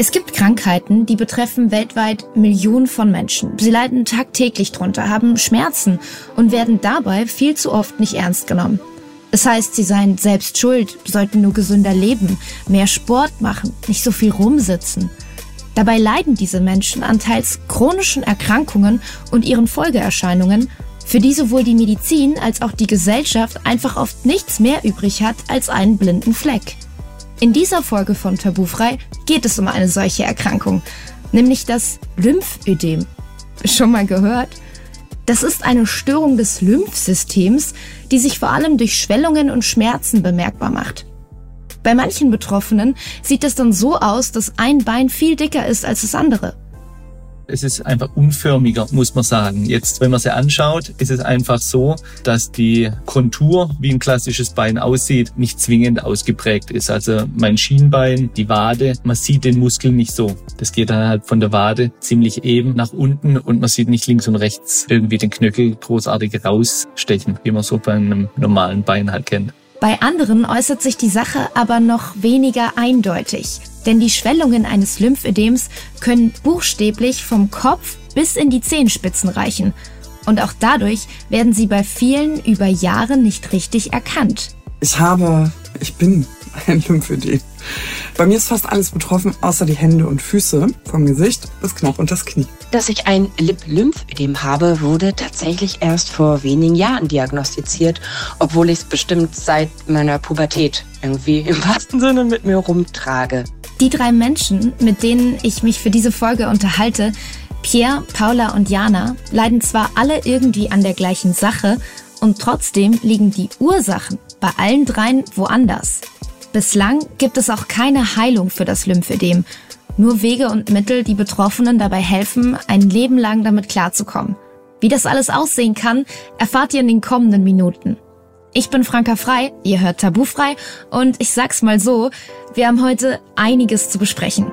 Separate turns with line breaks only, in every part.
Es gibt Krankheiten, die betreffen weltweit Millionen von Menschen. Sie leiden tagtäglich drunter, haben Schmerzen und werden dabei viel zu oft nicht ernst genommen. Es heißt, sie seien selbst schuld, sollten nur gesünder leben, mehr Sport machen, nicht so viel rumsitzen. Dabei leiden diese Menschen an teils chronischen Erkrankungen und ihren Folgeerscheinungen, für die sowohl die Medizin als auch die Gesellschaft einfach oft nichts mehr übrig hat als einen blinden Fleck. In dieser Folge von Tabufrei geht es um eine solche Erkrankung, nämlich das Lymphödem. Schon mal gehört? Das ist eine Störung des Lymphsystems, die sich vor allem durch Schwellungen und Schmerzen bemerkbar macht. Bei manchen Betroffenen sieht es dann so aus, dass ein Bein viel dicker ist als das andere.
Es ist einfach unförmiger, muss man sagen. Jetzt, wenn man sie anschaut, ist es einfach so, dass die Kontur, wie ein klassisches Bein aussieht, nicht zwingend ausgeprägt ist. Also mein Schienbein, die Wade, man sieht den Muskel nicht so. Das geht dann halt von der Wade ziemlich eben nach unten und man sieht nicht links und rechts irgendwie den Knöchel großartig rausstechen, wie man so bei einem normalen Bein halt kennt.
Bei anderen äußert sich die Sache aber noch weniger eindeutig, denn die Schwellungen eines Lymphödems können buchstäblich vom Kopf bis in die Zehenspitzen reichen. Und auch dadurch werden sie bei vielen über Jahre nicht richtig erkannt.
Ich habe, ich bin ein Lymphödem. Bei mir ist fast alles betroffen, außer die Hände und Füße, vom Gesicht bis knapp unter das Knie.
Dass ich ein Lip-Lymphödem habe, wurde tatsächlich erst vor wenigen Jahren diagnostiziert, obwohl ich es bestimmt seit meiner Pubertät irgendwie im wahrsten Sinne mit mir rumtrage.
Die drei Menschen, mit denen ich mich für diese Folge unterhalte, Pierre, Paula und Jana, leiden zwar alle irgendwie an der gleichen Sache und trotzdem liegen die Ursachen bei allen dreien woanders. Bislang gibt es auch keine Heilung für das Lymphödem, nur Wege und Mittel, die Betroffenen dabei helfen, ein Leben lang damit klarzukommen. Wie das alles aussehen kann, erfahrt ihr in den kommenden Minuten. Ich bin Franka Frei, ihr hört Tabufrei und ich sag's mal so, wir haben heute einiges zu besprechen.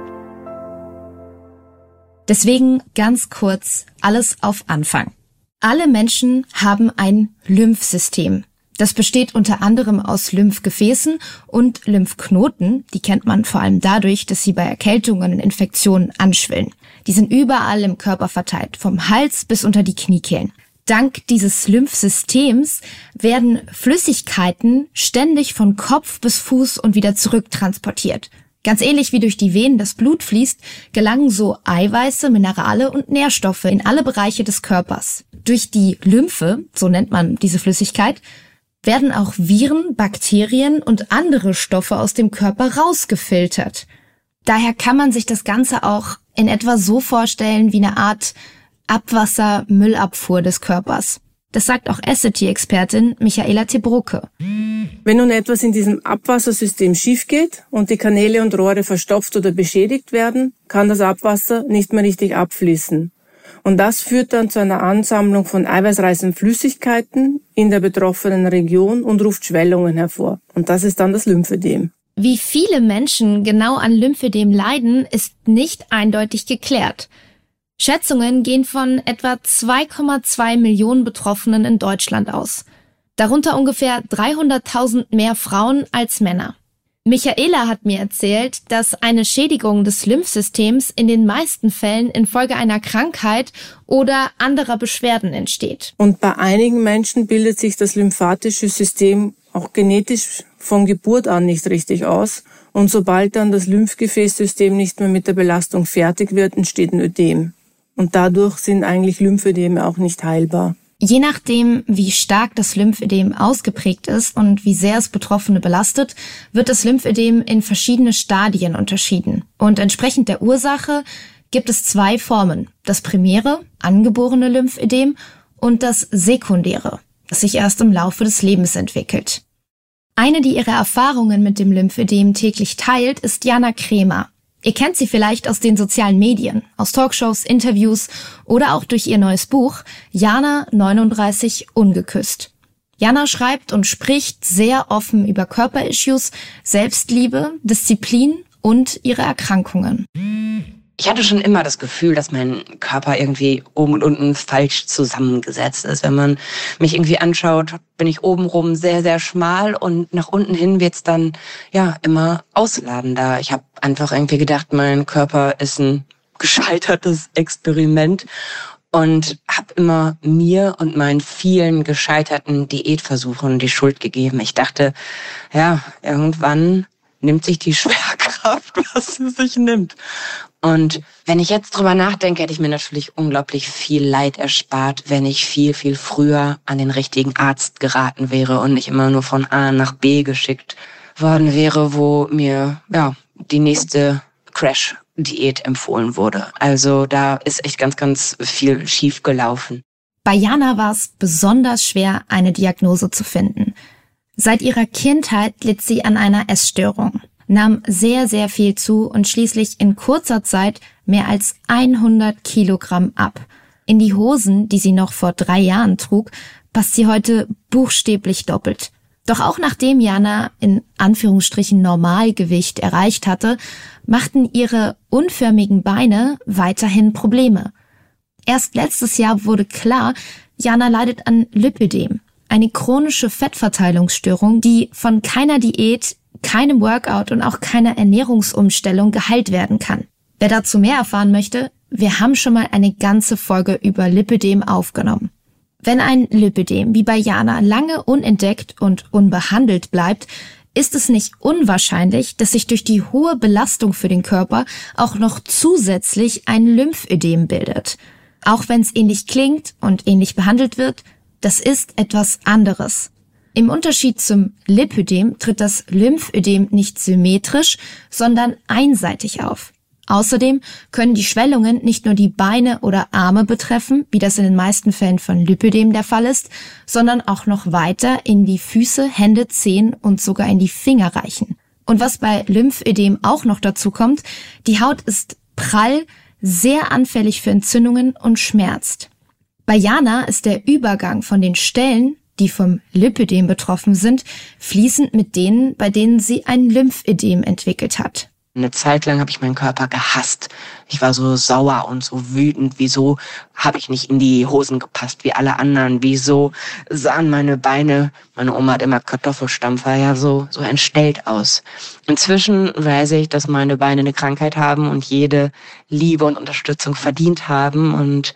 Deswegen ganz kurz alles auf Anfang. Alle Menschen haben ein Lymphsystem. Das besteht unter anderem aus Lymphgefäßen und Lymphknoten. Die kennt man vor allem dadurch, dass sie bei Erkältungen und Infektionen anschwillen. Die sind überall im Körper verteilt, vom Hals bis unter die Kniekehlen. Dank dieses Lymphsystems werden Flüssigkeiten ständig von Kopf bis Fuß und wieder zurück transportiert. Ganz ähnlich wie durch die Venen das Blut fließt, gelangen so Eiweiße, Minerale und Nährstoffe in alle Bereiche des Körpers. Durch die Lymphe, so nennt man diese Flüssigkeit, werden auch Viren, Bakterien und andere Stoffe aus dem Körper rausgefiltert. Daher kann man sich das Ganze auch in etwa so vorstellen wie eine Art Abwasser-Müllabfuhr des Körpers. Das sagt auch Essity-Expertin Michaela Tebrucke.
Wenn nun etwas in diesem Abwassersystem schief geht und die Kanäle und Rohre verstopft oder beschädigt werden, kann das Abwasser nicht mehr richtig abfließen. Und das führt dann zu einer Ansammlung von eiweißreichen Flüssigkeiten in der betroffenen Region und ruft Schwellungen hervor. Und das ist dann das Lymphödem.
Wie viele Menschen genau an Lymphödem leiden, ist nicht eindeutig geklärt. Schätzungen gehen von etwa 2,2 Millionen Betroffenen in Deutschland aus. Darunter ungefähr 300.000 mehr Frauen als Männer. Michaela hat mir erzählt, dass eine Schädigung des Lymphsystems in den meisten Fällen infolge einer Krankheit oder anderer Beschwerden entsteht.
Und bei einigen Menschen bildet sich das lymphatische System auch genetisch von Geburt an nicht richtig aus. Und sobald dann das Lymphgefäßsystem nicht mehr mit der Belastung fertig wird, entsteht ein Ödem. Und dadurch sind eigentlich Lymphödeme auch nicht heilbar.
Je nachdem, wie stark das Lymphödem ausgeprägt ist und wie sehr es Betroffene belastet, wird das Lymphödem in verschiedene Stadien unterschieden. Und entsprechend der Ursache gibt es zwei Formen. Das primäre, angeborene Lymphödem und das sekundäre, das sich erst im Laufe des Lebens entwickelt. Eine, die ihre Erfahrungen mit dem Lymphödem täglich teilt, ist Jana Kremer. Ihr kennt sie vielleicht aus den sozialen Medien, aus Talkshows, Interviews oder auch durch ihr neues Buch Jana 39 Ungeküsst. Jana schreibt und spricht sehr offen über Körperissues, Selbstliebe, Disziplin und ihre Erkrankungen.
Ich hatte schon immer das Gefühl, dass mein Körper irgendwie oben und unten falsch zusammengesetzt ist. Wenn man mich irgendwie anschaut, bin ich obenrum sehr, sehr schmal und nach unten hin wird's dann ja immer ausladender. Ich habe einfach irgendwie gedacht, mein Körper ist ein gescheitertes Experiment und habe immer mir und meinen vielen gescheiterten Diätversuchen die Schuld gegeben. Ich dachte, ja, irgendwann nimmt sich die Schwerkraft, was sie sich nimmt. Und wenn ich jetzt drüber nachdenke, hätte ich mir natürlich unglaublich viel Leid erspart, wenn ich viel, viel früher an den richtigen Arzt geraten wäre und nicht immer nur von A nach B geschickt worden wäre, wo mir, ja, die nächste Crash-Diät empfohlen wurde. Also da ist echt ganz, ganz viel schief gelaufen.
Bei Jana war es besonders schwer, eine Diagnose zu finden. Seit ihrer Kindheit litt sie an einer Essstörung nahm sehr, sehr viel zu und schließlich in kurzer Zeit mehr als 100 Kilogramm ab. In die Hosen, die sie noch vor drei Jahren trug, passt sie heute buchstäblich doppelt. Doch auch nachdem Jana in Anführungsstrichen Normalgewicht erreicht hatte, machten ihre unförmigen Beine weiterhin Probleme. Erst letztes Jahr wurde klar, Jana leidet an Lipödem, eine chronische Fettverteilungsstörung, die von keiner Diät keinem Workout und auch keiner Ernährungsumstellung geheilt werden kann. Wer dazu mehr erfahren möchte, wir haben schon mal eine ganze Folge über Lipidem aufgenommen. Wenn ein Lipidem wie bei Jana lange unentdeckt und unbehandelt bleibt, ist es nicht unwahrscheinlich, dass sich durch die hohe Belastung für den Körper auch noch zusätzlich ein Lymphödem bildet. Auch wenn es ähnlich klingt und ähnlich behandelt wird, das ist etwas anderes. Im Unterschied zum Lipödem tritt das Lymphödem nicht symmetrisch, sondern einseitig auf. Außerdem können die Schwellungen nicht nur die Beine oder Arme betreffen, wie das in den meisten Fällen von Lipödem der Fall ist, sondern auch noch weiter in die Füße, Hände, Zehen und sogar in die Finger reichen. Und was bei Lymphödem auch noch dazu kommt, die Haut ist prall, sehr anfällig für Entzündungen und schmerzt. Bei Jana ist der Übergang von den Stellen, die vom Lipödem betroffen sind, fließend mit denen, bei denen sie ein Lymphödem entwickelt hat.
Eine Zeit lang habe ich meinen Körper gehasst. Ich war so sauer und so wütend. Wieso habe ich nicht in die Hosen gepasst wie alle anderen? Wieso sahen meine Beine, meine Oma hat immer Kartoffelstampfer, ja so, so entstellt aus. Inzwischen weiß ich, dass meine Beine eine Krankheit haben und jede Liebe und Unterstützung verdient haben. Und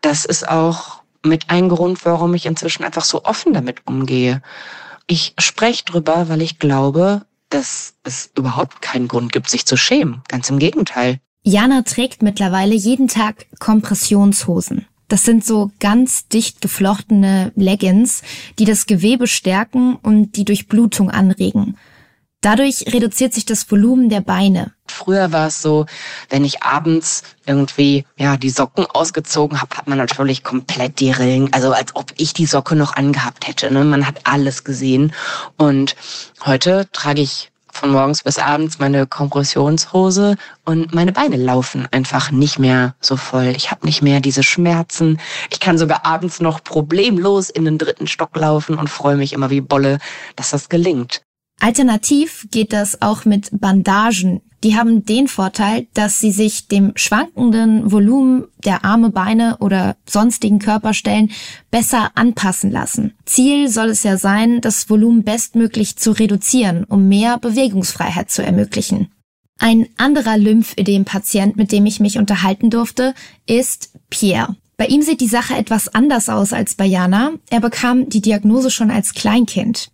das ist auch mit ein Grund, warum ich inzwischen einfach so offen damit umgehe. Ich spreche drüber, weil ich glaube, dass es überhaupt keinen Grund gibt, sich zu schämen. Ganz im Gegenteil.
Jana trägt mittlerweile jeden Tag Kompressionshosen. Das sind so ganz dicht geflochtene Leggings, die das Gewebe stärken und die Durchblutung anregen. Dadurch reduziert sich das Volumen der Beine.
Früher war es so, wenn ich abends irgendwie ja die Socken ausgezogen habe, hat man natürlich komplett die Rillen, also als ob ich die Socke noch angehabt hätte. Ne? Man hat alles gesehen. Und heute trage ich von morgens bis abends meine Kompressionshose und meine Beine laufen einfach nicht mehr so voll. Ich habe nicht mehr diese Schmerzen. Ich kann sogar abends noch problemlos in den dritten Stock laufen und freue mich immer wie Bolle, dass das gelingt.
Alternativ geht das auch mit Bandagen. Die haben den Vorteil, dass sie sich dem schwankenden Volumen der Arme, Beine oder sonstigen Körperstellen besser anpassen lassen. Ziel soll es ja sein, das Volumen bestmöglich zu reduzieren, um mehr Bewegungsfreiheit zu ermöglichen. Ein anderer Lymphödem-Patient, mit dem ich mich unterhalten durfte, ist Pierre. Bei ihm sieht die Sache etwas anders aus als bei Jana. Er bekam die Diagnose schon als Kleinkind.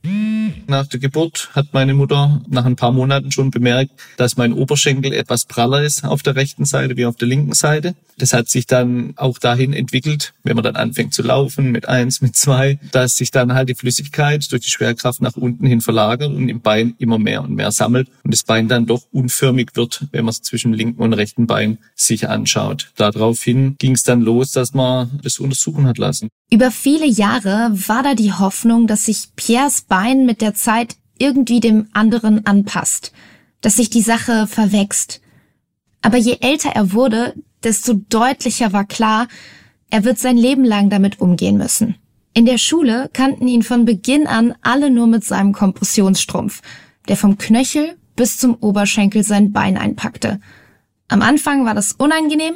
Nach der Geburt hat meine Mutter nach ein paar Monaten schon bemerkt, dass mein Oberschenkel etwas praller ist auf der rechten Seite wie auf der linken Seite. Das hat sich dann auch dahin entwickelt, wenn man dann anfängt zu laufen mit eins, mit zwei, dass sich dann halt die Flüssigkeit durch die Schwerkraft nach unten hin verlagert und im Bein immer mehr und mehr sammelt und das Bein dann doch unförmig wird, wenn man es zwischen linken und rechten Bein sich anschaut. Daraufhin ging es dann los, dass man das untersuchen hat lassen.
Über viele Jahre war da die Hoffnung, dass sich Piers Bein mit der Zeit irgendwie dem anderen anpasst, dass sich die Sache verwächst. Aber je älter er wurde, desto deutlicher war klar, er wird sein Leben lang damit umgehen müssen. In der Schule kannten ihn von Beginn an alle nur mit seinem Kompressionsstrumpf, der vom Knöchel bis zum Oberschenkel sein Bein einpackte. Am Anfang war das unangenehm,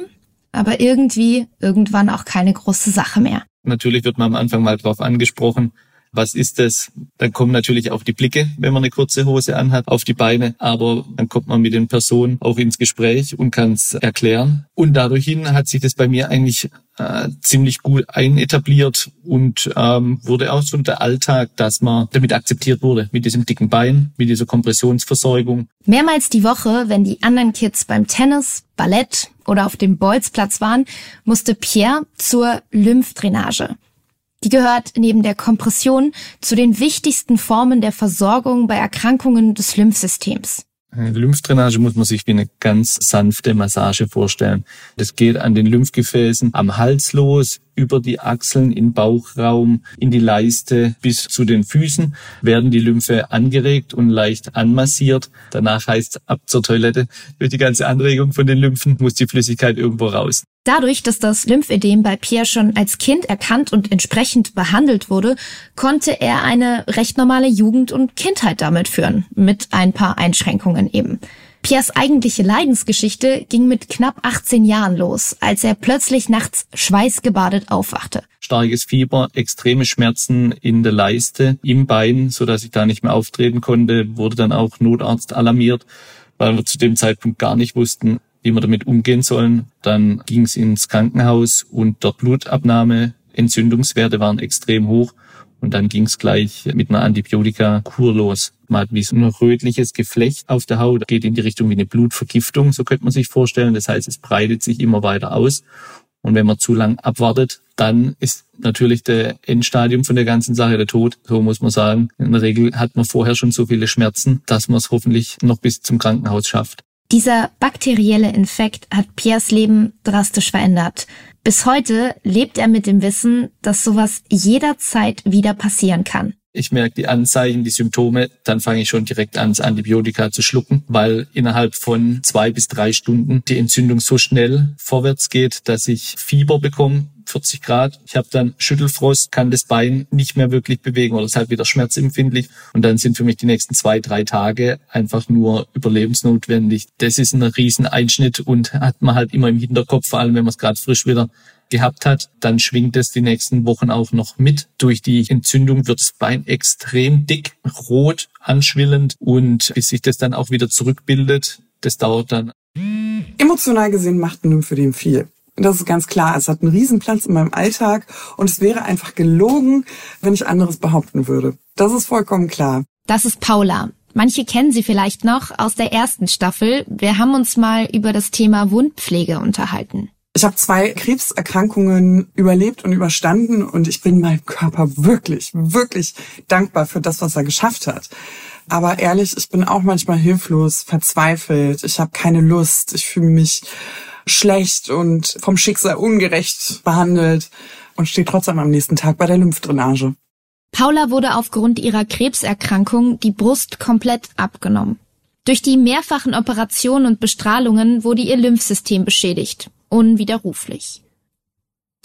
aber irgendwie irgendwann auch keine große Sache mehr.
Natürlich wird man am Anfang mal drauf angesprochen, was ist das? Dann kommen natürlich auch die Blicke, wenn man eine kurze Hose anhat, auf die Beine. Aber dann kommt man mit den Personen auch ins Gespräch und kann es erklären. Und dadurch hin hat sich das bei mir eigentlich äh, ziemlich gut einetabliert und ähm, wurde auch so der Alltag, dass man damit akzeptiert wurde, mit diesem dicken Bein, mit dieser Kompressionsversorgung.
Mehrmals die Woche, wenn die anderen Kids beim Tennis, Ballett oder auf dem Bolzplatz waren, musste Pierre zur Lymphdrainage. Die gehört neben der Kompression zu den wichtigsten Formen der Versorgung bei Erkrankungen des Lymphsystems.
Eine Lymphdrainage muss man sich wie eine ganz sanfte Massage vorstellen. Das geht an den Lymphgefäßen am Hals los, über die Achseln, in Bauchraum, in die Leiste bis zu den Füßen werden die Lymphe angeregt und leicht anmassiert. Danach heißt ab zur Toilette. Durch die ganze Anregung von den Lymphen muss die Flüssigkeit irgendwo raus.
Dadurch, dass das Lymphödem bei Pierre schon als Kind erkannt und entsprechend behandelt wurde, konnte er eine recht normale Jugend und Kindheit damit führen, mit ein paar Einschränkungen eben. Piers eigentliche Leidensgeschichte ging mit knapp 18 Jahren los, als er plötzlich nachts schweißgebadet aufwachte.
Starkes Fieber, extreme Schmerzen in der Leiste, im Bein, so dass ich da nicht mehr auftreten konnte, wurde dann auch Notarzt alarmiert, weil wir zu dem Zeitpunkt gar nicht wussten, wie wir damit umgehen sollen. Dann ging es ins Krankenhaus und dort Blutabnahme, Entzündungswerte waren extrem hoch. Und dann ging es gleich mit einer Antibiotika-Kur los. Man hat wie so ein rötliches Geflecht auf der Haut, geht in die Richtung wie eine Blutvergiftung, so könnte man sich vorstellen. Das heißt, es breitet sich immer weiter aus. Und wenn man zu lang abwartet, dann ist natürlich der Endstadium von der ganzen Sache der Tod. So muss man sagen. In der Regel hat man vorher schon so viele Schmerzen, dass man es hoffentlich noch bis zum Krankenhaus schafft.
Dieser bakterielle Infekt hat Piers Leben drastisch verändert. Bis heute lebt er mit dem Wissen, dass sowas jederzeit wieder passieren kann.
Ich merke die Anzeichen, die Symptome, dann fange ich schon direkt an, das Antibiotika zu schlucken, weil innerhalb von zwei bis drei Stunden die Entzündung so schnell vorwärts geht, dass ich Fieber bekomme, 40 Grad. Ich habe dann Schüttelfrost, kann das Bein nicht mehr wirklich bewegen oder ist halt wieder schmerzempfindlich. Und dann sind für mich die nächsten zwei, drei Tage einfach nur überlebensnotwendig. Das ist ein Rieseneinschnitt und hat man halt immer im Hinterkopf, vor allem wenn man es gerade frisch wieder gehabt hat, dann schwingt es die nächsten Wochen auch noch mit. Durch die Entzündung wird das Bein extrem dick, rot, anschwillend und bis sich das dann auch wieder zurückbildet, das dauert dann.
Emotional gesehen macht ein Lymphödem viel. Das ist ganz klar. Es hat einen Riesenplatz in meinem Alltag und es wäre einfach gelogen, wenn ich anderes behaupten würde. Das ist vollkommen klar.
Das ist Paula. Manche kennen sie vielleicht noch aus der ersten Staffel. Wir haben uns mal über das Thema Wundpflege unterhalten.
Ich habe zwei Krebserkrankungen überlebt und überstanden und ich bin meinem Körper wirklich, wirklich dankbar für das, was er geschafft hat. Aber ehrlich, ich bin auch manchmal hilflos, verzweifelt, ich habe keine Lust, ich fühle mich schlecht und vom Schicksal ungerecht behandelt und steht trotzdem am nächsten Tag bei der Lymphdrainage.
Paula wurde aufgrund ihrer Krebserkrankung die Brust komplett abgenommen. Durch die mehrfachen Operationen und Bestrahlungen wurde ihr Lymphsystem beschädigt, unwiderruflich.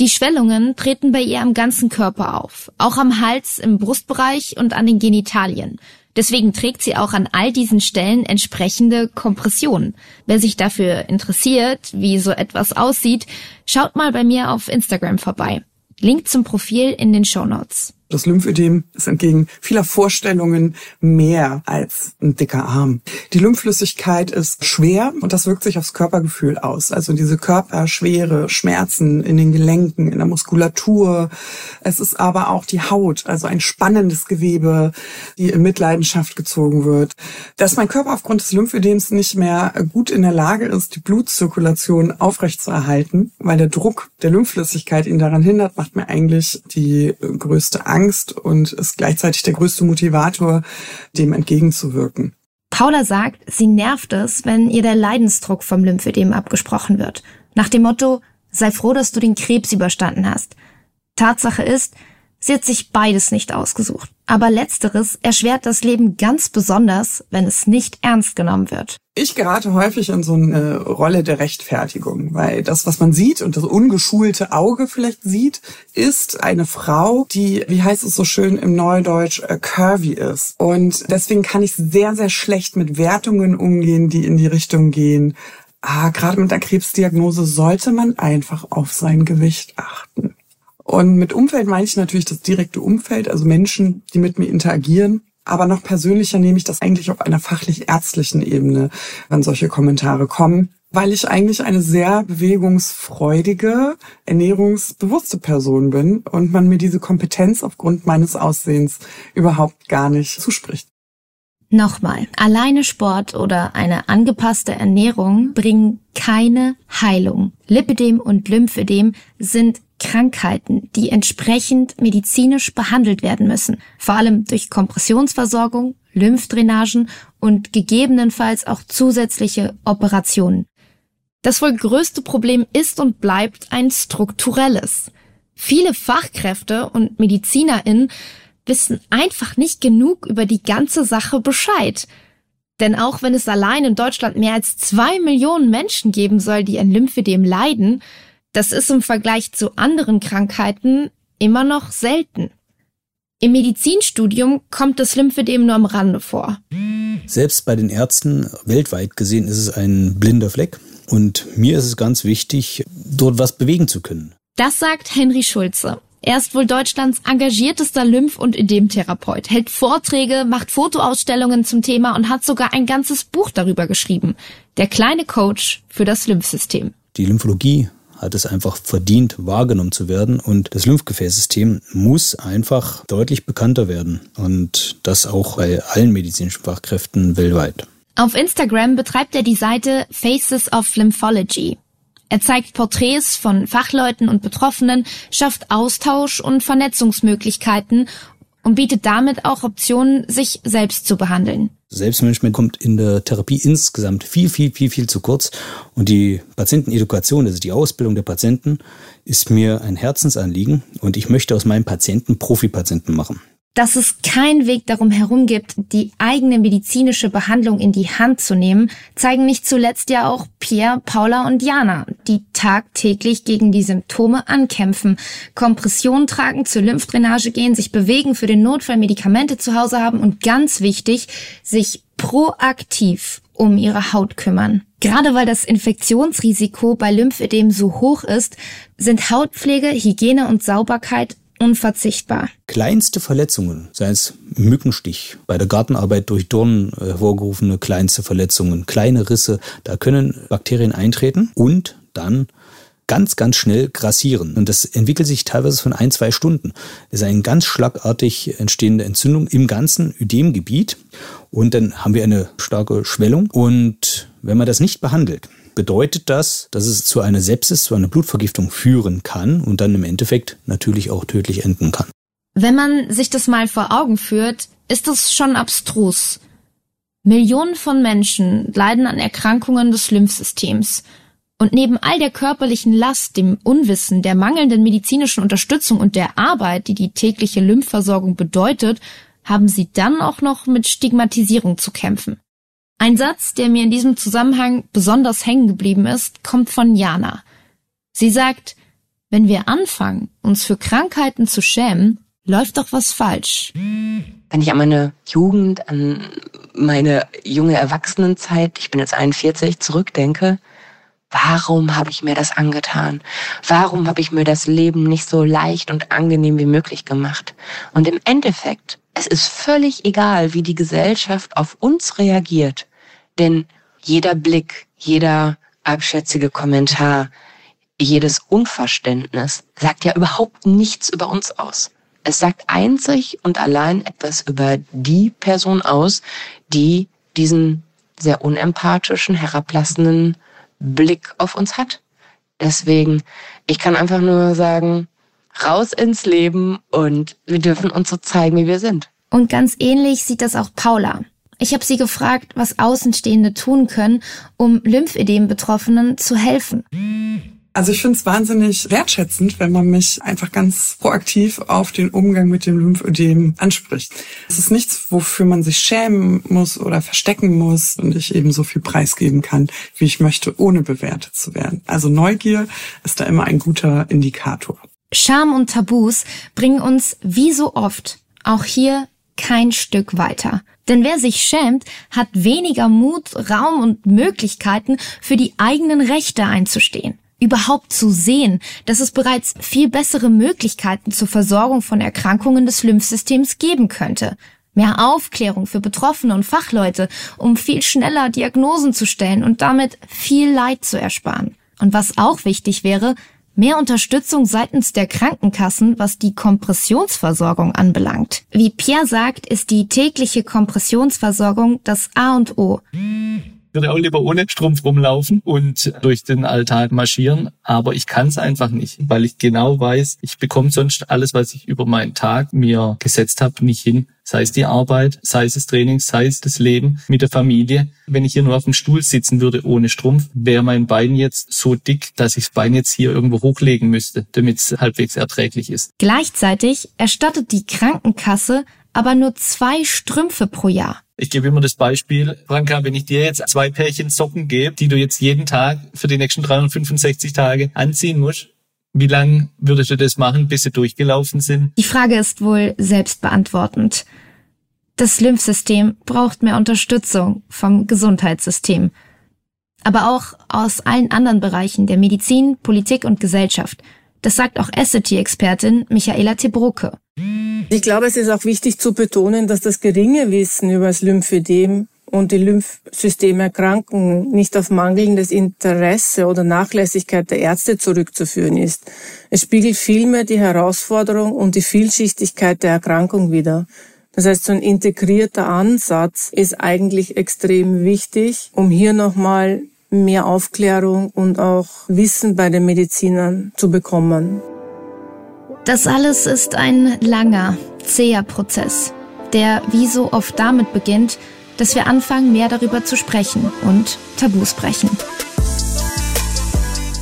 Die Schwellungen treten bei ihr am ganzen Körper auf, auch am Hals, im Brustbereich und an den Genitalien. Deswegen trägt sie auch an all diesen Stellen entsprechende Kompressionen. Wer sich dafür interessiert, wie so etwas aussieht, schaut mal bei mir auf Instagram vorbei. Link zum Profil in den Show Notes.
Das Lymphödem ist entgegen vieler Vorstellungen mehr als ein dicker Arm. Die Lymphflüssigkeit ist schwer und das wirkt sich aufs Körpergefühl aus. Also diese Körperschwere, Schmerzen in den Gelenken, in der Muskulatur. Es ist aber auch die Haut, also ein spannendes Gewebe, die in Mitleidenschaft gezogen wird. Dass mein Körper aufgrund des Lymphödems nicht mehr gut in der Lage ist, die Blutzirkulation aufrechtzuerhalten, weil der Druck der Lymphflüssigkeit ihn daran hindert, macht mir eigentlich die größte Angst Angst und ist gleichzeitig der größte Motivator, dem entgegenzuwirken.
Paula sagt, sie nervt es, wenn ihr der Leidensdruck vom Lymphödem abgesprochen wird. Nach dem Motto, sei froh, dass du den Krebs überstanden hast. Tatsache ist, sie hat sich beides nicht ausgesucht. Aber letzteres erschwert das Leben ganz besonders, wenn es nicht ernst genommen wird.
Ich gerate häufig in so eine Rolle der Rechtfertigung, weil das, was man sieht und das ungeschulte Auge vielleicht sieht, ist eine Frau, die, wie heißt es so schön im Neudeutsch, äh, curvy ist. Und deswegen kann ich sehr, sehr schlecht mit Wertungen umgehen, die in die Richtung gehen, ah, gerade mit der Krebsdiagnose sollte man einfach auf sein Gewicht achten. Und mit Umfeld meine ich natürlich das direkte Umfeld, also Menschen, die mit mir interagieren. Aber noch persönlicher nehme ich das eigentlich auf einer fachlich-ärztlichen Ebene, wenn solche Kommentare kommen, weil ich eigentlich eine sehr bewegungsfreudige, ernährungsbewusste Person bin und man mir diese Kompetenz aufgrund meines Aussehens überhaupt gar nicht zuspricht.
Nochmal, alleine Sport oder eine angepasste Ernährung bringen keine Heilung. Lipidem und Lymphödem sind Krankheiten, die entsprechend medizinisch behandelt werden müssen, vor allem durch Kompressionsversorgung, Lymphdrainagen und gegebenenfalls auch zusätzliche Operationen. Das wohl größte Problem ist und bleibt ein strukturelles. Viele Fachkräfte und MedizinerInnen wissen einfach nicht genug über die ganze Sache Bescheid. Denn auch wenn es allein in Deutschland mehr als zwei Millionen Menschen geben soll, die an Lymphedem leiden, das ist im Vergleich zu anderen Krankheiten immer noch selten. Im Medizinstudium kommt das Lymphedem nur am Rande vor.
Selbst bei den Ärzten weltweit gesehen ist es ein blinder Fleck. Und mir ist es ganz wichtig, dort was bewegen zu können.
Das sagt Henry Schulze. Er ist wohl Deutschlands engagiertester Lymph- und Ödemtherapeut, hält Vorträge, macht Fotoausstellungen zum Thema und hat sogar ein ganzes Buch darüber geschrieben. Der kleine Coach für das Lymphsystem.
Die Lymphologie hat es einfach verdient, wahrgenommen zu werden. Und das Lymphgefäßsystem muss einfach deutlich bekannter werden. Und das auch bei allen medizinischen Fachkräften weltweit.
Auf Instagram betreibt er die Seite Faces of Lymphology. Er zeigt Porträts von Fachleuten und Betroffenen, schafft Austausch und Vernetzungsmöglichkeiten und bietet damit auch Optionen, sich selbst zu behandeln.
Selbstmanagement kommt in der Therapie insgesamt viel, viel, viel, viel zu kurz. Und die Patientenedukation, also die Ausbildung der Patienten, ist mir ein Herzensanliegen und ich möchte aus meinen Patienten Profipatienten machen
dass es keinen Weg darum herum gibt, die eigene medizinische Behandlung in die Hand zu nehmen, zeigen nicht zuletzt ja auch Pierre, Paula und Jana, die tagtäglich gegen die Symptome ankämpfen, Kompression tragen, zur Lymphdrainage gehen, sich bewegen, für den Notfall Medikamente zu Hause haben und ganz wichtig, sich proaktiv um ihre Haut kümmern. Gerade weil das Infektionsrisiko bei Lymphödem so hoch ist, sind Hautpflege, Hygiene und Sauberkeit unverzichtbar.
Kleinste Verletzungen, sei es Mückenstich, bei der Gartenarbeit durch Dornen äh, hervorgerufene kleinste Verletzungen, kleine Risse, da können Bakterien eintreten und dann ganz, ganz schnell grassieren. Und das entwickelt sich teilweise von ein, zwei Stunden. Das ist eine ganz schlagartig entstehende Entzündung im ganzen Ödemgebiet. Und dann haben wir eine starke Schwellung. Und wenn man das nicht behandelt, bedeutet das, dass es zu einer Sepsis, zu einer Blutvergiftung führen kann und dann im Endeffekt natürlich auch tödlich enden kann.
Wenn man sich das mal vor Augen führt, ist das schon abstrus. Millionen von Menschen leiden an Erkrankungen des Lymphsystems. Und neben all der körperlichen Last, dem Unwissen, der mangelnden medizinischen Unterstützung und der Arbeit, die die tägliche Lymphversorgung bedeutet, haben sie dann auch noch mit Stigmatisierung zu kämpfen. Ein Satz, der mir in diesem Zusammenhang besonders hängen geblieben ist, kommt von Jana. Sie sagt, wenn wir anfangen, uns für Krankheiten zu schämen, läuft doch was falsch.
Wenn ich an meine Jugend, an meine junge Erwachsenenzeit, ich bin jetzt 41, zurückdenke, warum habe ich mir das angetan? Warum habe ich mir das Leben nicht so leicht und angenehm wie möglich gemacht? Und im Endeffekt es ist völlig egal, wie die Gesellschaft auf uns reagiert, denn jeder Blick, jeder abschätzige Kommentar, jedes Unverständnis sagt ja überhaupt nichts über uns aus. Es sagt einzig und allein etwas über die Person aus, die diesen sehr unempathischen, herablassenden Blick auf uns hat. Deswegen, ich kann einfach nur sagen, raus ins Leben und wir dürfen uns so zeigen, wie wir sind.
Und ganz ähnlich sieht das auch Paula. Ich habe sie gefragt, was Außenstehende tun können, um Lymphödem-Betroffenen zu helfen.
Also ich finde es wahnsinnig wertschätzend, wenn man mich einfach ganz proaktiv auf den Umgang mit dem Lymphödem anspricht. Es ist nichts, wofür man sich schämen muss oder verstecken muss und ich eben so viel preisgeben kann, wie ich möchte, ohne bewertet zu werden. Also Neugier ist da immer ein guter Indikator.
Scham und Tabus bringen uns wie so oft auch hier kein Stück weiter. Denn wer sich schämt, hat weniger Mut, Raum und Möglichkeiten, für die eigenen Rechte einzustehen. Überhaupt zu sehen, dass es bereits viel bessere Möglichkeiten zur Versorgung von Erkrankungen des Lymphsystems geben könnte. Mehr Aufklärung für Betroffene und Fachleute, um viel schneller Diagnosen zu stellen und damit viel Leid zu ersparen. Und was auch wichtig wäre, mehr Unterstützung seitens der Krankenkassen, was die Kompressionsversorgung anbelangt. Wie Pierre sagt, ist die tägliche Kompressionsversorgung das A und O.
Ich würde auch lieber ohne Strumpf rumlaufen und durch den Alltag marschieren, aber ich kann es einfach nicht, weil ich genau weiß, ich bekomme sonst alles, was ich über meinen Tag mir gesetzt habe, nicht hin sei es die Arbeit, sei es das Training, sei es das Leben mit der Familie. Wenn ich hier nur auf dem Stuhl sitzen würde ohne Strumpf, wäre mein Bein jetzt so dick, dass ich das Bein jetzt hier irgendwo hochlegen müsste, damit es halbwegs erträglich ist.
Gleichzeitig erstattet die Krankenkasse aber nur zwei Strümpfe pro Jahr.
Ich gebe immer das Beispiel, Franka, wenn ich dir jetzt zwei Pärchen Socken gebe, die du jetzt jeden Tag für die nächsten 365 Tage anziehen musst, wie lange würdest du das machen, bis sie durchgelaufen sind?
Die Frage ist wohl selbstbeantwortend. Das Lymphsystem braucht mehr Unterstützung vom Gesundheitssystem. Aber auch aus allen anderen Bereichen der Medizin, Politik und Gesellschaft. Das sagt auch Essity-Expertin Michaela Tebrucke.
Ich glaube, es ist auch wichtig zu betonen, dass das geringe Wissen über das Lymphödem und die Lymphsystemerkrankungen nicht auf mangelndes Interesse oder Nachlässigkeit der Ärzte zurückzuführen ist. Es spiegelt vielmehr die Herausforderung und die Vielschichtigkeit der Erkrankung wider. Das heißt, so ein integrierter Ansatz ist eigentlich extrem wichtig, um hier nochmal mehr Aufklärung und auch Wissen bei den Medizinern zu bekommen.
Das alles ist ein langer, zäher Prozess, der wie so oft damit beginnt, dass wir anfangen, mehr darüber zu sprechen und Tabus brechen.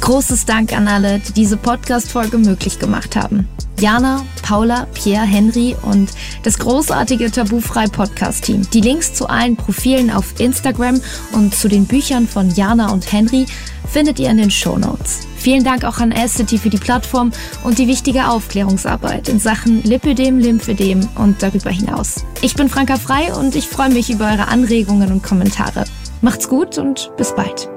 Großes Dank an alle, die diese Podcast-Folge möglich gemacht haben. Jana, Paula, Pierre, Henry und das großartige Tabufrei Podcast Team. Die Links zu allen Profilen auf Instagram und zu den Büchern von Jana und Henry findet ihr in den Show Notes. Vielen Dank auch an Aesthety für die Plattform und die wichtige Aufklärungsarbeit in Sachen Lipödem, Lymphödem und darüber hinaus. Ich bin Franka Frei und ich freue mich über eure Anregungen und Kommentare. Macht's gut und bis bald.